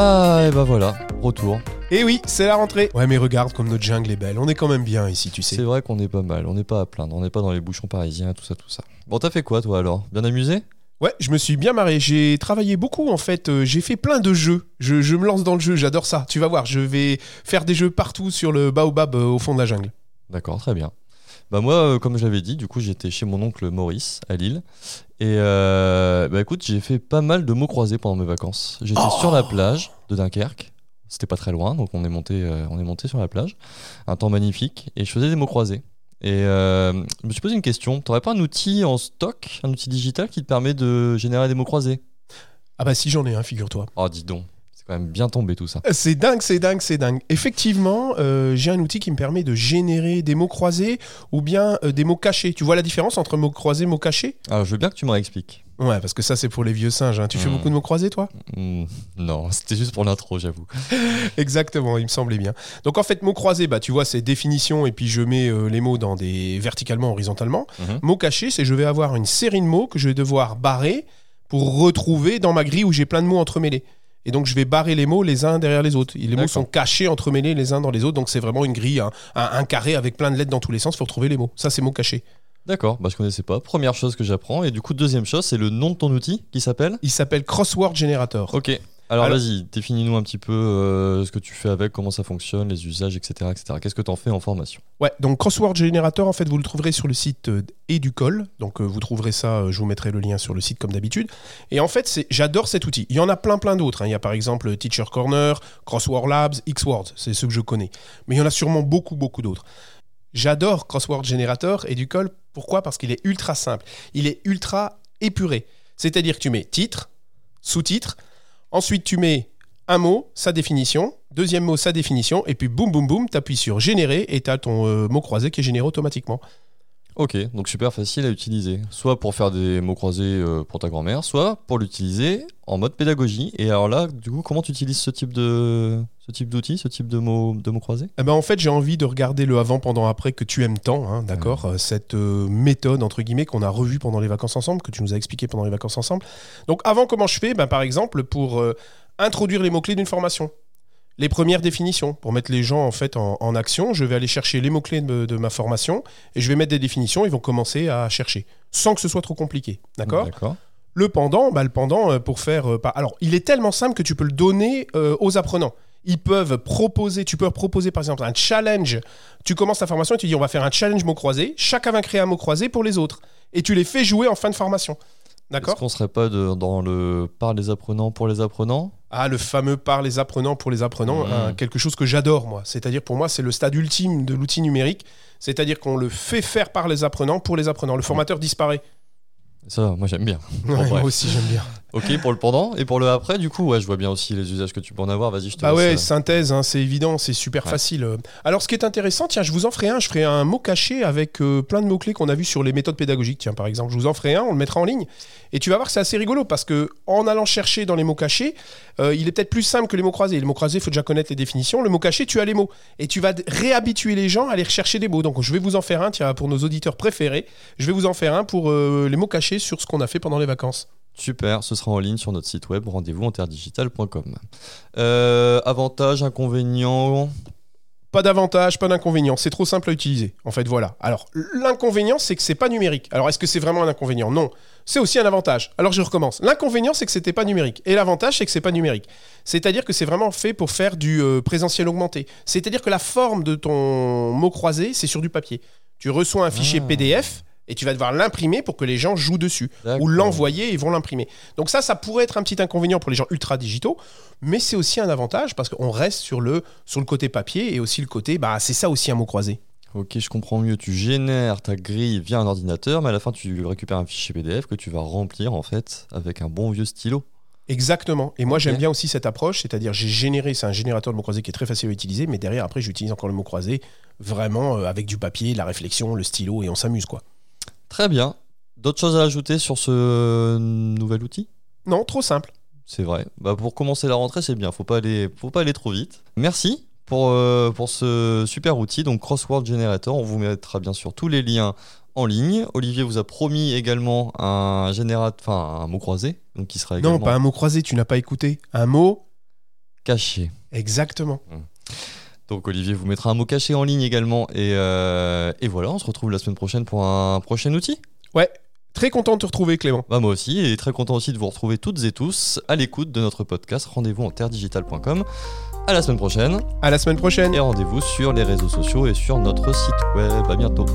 Ah, et bah voilà, retour. Et oui, c'est la rentrée. Ouais, mais regarde comme notre jungle est belle. On est quand même bien ici, tu sais. C'est vrai qu'on est pas mal, on n'est pas à plaindre, on n'est pas dans les bouchons parisiens, tout ça, tout ça. Bon, t'as fait quoi toi alors? Bien amusé? Ouais, je me suis bien marré. J'ai travaillé beaucoup en fait. Euh, j'ai fait plein de jeux. Je, je me lance dans le jeu. J'adore ça. Tu vas voir. Je vais faire des jeux partout sur le baobab euh, au fond de la jungle. D'accord, très bien. Bah moi, euh, comme je l'avais dit, du coup j'étais chez mon oncle Maurice à Lille. Et euh, bah écoute, j'ai fait pas mal de mots croisés pendant mes vacances. J'étais Oh sur la plage de Dunkerque. C'était pas très loin, donc on est monté, euh, on est monté sur la plage. Un temps magnifique et je faisais des mots croisés. Et euh, je me suis posé une question. T'aurais pas un outil en stock, un outil digital qui te permet de générer des mots croisés? Ah bah si j'en ai un, figure-toi. Oh, dis donc, quand même bien tombé tout ça. C'est dingue, c'est dingue, c'est dingue. Effectivement, euh, j'ai un outil qui me permet de générer des mots croisés ou bien euh, des mots cachés. Tu vois la différence entre mots croisés et mots cachés? Alors je veux bien que tu me réexpliques. Ouais, parce que ça c'est pour les vieux singes. hein. Tu fais Hmm. beaucoup de mots croisés, toi? Hmm, non, c'était juste pour l'intro, j'avoue. Exactement, il me semblait bien. Donc en fait, mots croisés, bah tu vois, c'est définition et puis je mets euh, les mots dans des verticalement, horizontalement. Mhm. Mots cachés, c'est je vais avoir une série de mots que je vais devoir barrer pour retrouver dans ma grille où j'ai plein de mots entremêlés. Et donc je vais barrer les mots les uns derrière les autres. Et les mots sont cachés, entremêlés les uns dans les autres. Donc c'est vraiment une grille, un, un- un carré avec plein de lettres dans tous les sens pour trouver les mots. Ça c'est mots cachés. D'accord, bah je connaissais pas. Première chose que j'apprends. Et du coup, deuxième chose, c'est le nom de ton outil qui s'appelle? Il s'appelle Crossword Generator. Ok. Alors, Alors- vas-y, définis-nous un petit peu euh, ce que tu fais avec, comment ça fonctionne, les usages, etc. etc. Qu'est-ce que tu en fais en formation? Ouais, donc Crossword Generator, en fait, vous le trouverez sur le site euh, Educol. Donc, euh, vous trouverez ça, je vous mettrai le lien sur le site comme d'habitude. Et en fait, j'adore cet outil. Il y en a plein, plein d'autres. hein. Il y a par exemple Teacher Corner, Crossword Labs, Xwords. C'est ceux que je connais. Mais il y en a sûrement beaucoup, beaucoup d'autres. J'adore Crossword Generator Educol. Pourquoi? Parce qu'il est ultra simple. Il est ultra épuré. C'est-à-dire que tu mets titre, sous-titre, ensuite tu mets un mot, sa définition, deuxième mot, sa définition, et puis boum, boum, boum, t'appuies sur générer et t'as ton euh, mot croisé qui est généré automatiquement. Ok, donc super facile à utiliser. Soit pour faire des mots croisés euh, pour ta grand-mère, soit pour l'utiliser en mode pédagogie. Et alors là, du coup, comment tu utilises ce type de ce type d'outil, ce type de mots, de mots croisés? Eh ben, en fait, j'ai envie de regarder le avant, pendant, après que tu aimes tant, hein, d'accord Euh, Cette euh, méthode, entre guillemets, qu'on a revue pendant les vacances ensemble, que tu nous as expliqué pendant les vacances ensemble. Donc, avant, comment je fais? Ben, Par exemple, pour euh, introduire les mots-clés d'une formation. Les premières définitions, pour mettre les gens en fait en, en action, je vais aller chercher les mots-clés de, de ma formation et je vais mettre des définitions, ils vont commencer à chercher, sans que ce soit trop compliqué, d'accord? D'accord. Le pendant, bah, le pendant euh, pour faire. euh, pas- Alors, il est tellement simple que tu peux le donner euh, aux apprenants. Ils peuvent proposer, tu peux leur proposer par exemple un challenge. Tu commences ta formation et tu dis on va faire un challenge mot croisé. Chacun va créer un mot croisé pour les autres. Et tu les fais jouer en fin de formation. D'accord Est-ce qu'on serait pas de- dans le par les apprenants pour les apprenants? Ah, le fameux par les apprenants pour les apprenants, hein, quelque chose que j'adore moi. C'est-à-dire pour moi, c'est le stade ultime de l'outil numérique. C'est-à-dire qu'on le fait faire par les apprenants pour les apprenants. Le formateur disparaît. Ça, moi j'aime bien. Ouais, moi aussi, j'aime bien. Ok, pour le pendant et pour le après, du coup, ouais, je vois bien aussi les usages que tu peux en avoir. Vas-y, je te laisse, ouais, euh, synthèse, hein, c'est évident, c'est super Ouais. facile. Alors, ce qui est intéressant, tiens, je vous en ferai un. Je ferai un mot caché avec euh, plein de mots-clés qu'on a vus sur les méthodes pédagogiques. Tiens, par exemple, je vous en ferai un, on le mettra en ligne. Et tu vas voir que c'est assez rigolo parce que en allant chercher dans les mots cachés, euh, il est peut-être plus simple que les mots croisés. Les mots croisés, il faut déjà connaître les définitions. Le mot caché, tu as les mots. Et tu vas réhabituer les gens à aller rechercher des mots. Donc, je vais vous en faire un, tiens, pour nos auditeurs préférés. Je vais vous en faire un pour les mots cachés sur ce qu'on a fait pendant les vacances. Super, ce sera en ligne sur notre site web rendez-vous interdigital.com. Euh, avantages, inconvénients. Pas d'avantage, pas d'inconvénient. C'est trop simple à utiliser. En fait, voilà. Alors, l'inconvénient, c'est que c'est pas numérique. Alors, est-ce que c'est vraiment un inconvénient? Non. C'est aussi un avantage. Alors, je recommence. L'inconvénient, c'est que c'était pas numérique. Et l'avantage, c'est que c'est pas numérique. C'est-à-dire que c'est vraiment fait pour faire du euh, présentiel augmenté. C'est-à-dire que la forme de ton mot croisé, c'est sur du papier. Tu reçois un fichier Ah. PDF et tu vas devoir l'imprimer pour que les gens jouent dessus ou l'envoyer et ils vont l'imprimer. Donc ça, ça pourrait être un petit inconvénient pour les gens ultra digitaux, mais c'est aussi un avantage parce qu'on reste sur le, sur le côté papier et aussi le côté, bah c'est ça aussi un mot croisé. Ok, je comprends mieux. Tu génères ta grille via un ordinateur, mais à la fin, tu récupères un fichier PDF que tu vas remplir en fait avec un bon vieux stylo. Exactement. Et moi, j'aime bien aussi cette approche, c'est-à-dire j'ai généré, c'est un générateur de mots croisés qui est très facile à utiliser, mais derrière, après, j'utilise encore le mot croisé vraiment euh, avec du papier, la réflexion, le stylo et on s'amuse quoi. Très bien. D'autres choses à ajouter sur ce nouvel outil? Non, trop simple. C'est vrai. Bah, pour commencer la rentrée, c'est bien. Faut pas aller, faut pas aller trop vite. Merci pour, euh, pour ce super outil, donc Crossword Generator. On vous mettra bien sûr tous les liens en ligne. Olivier vous a promis également un générateur, enfin un mot croisé, donc qui sera également. Non, pas un mot croisé, tu n'as pas écouté. Un mot caché. Exactement. Donc Olivier vous mettra un mot caché en ligne également. Et, euh, et voilà, on se retrouve la semaine prochaine pour un prochain outil. Ouais. Très content de te retrouver, Clément. Bah moi aussi, et très content aussi de vous retrouver toutes et tous à l'écoute de notre podcast. Rendez-vous en terredigital.com. À la semaine prochaine. À la semaine prochaine. Et rendez-vous sur les réseaux sociaux et sur notre site web. À bientôt.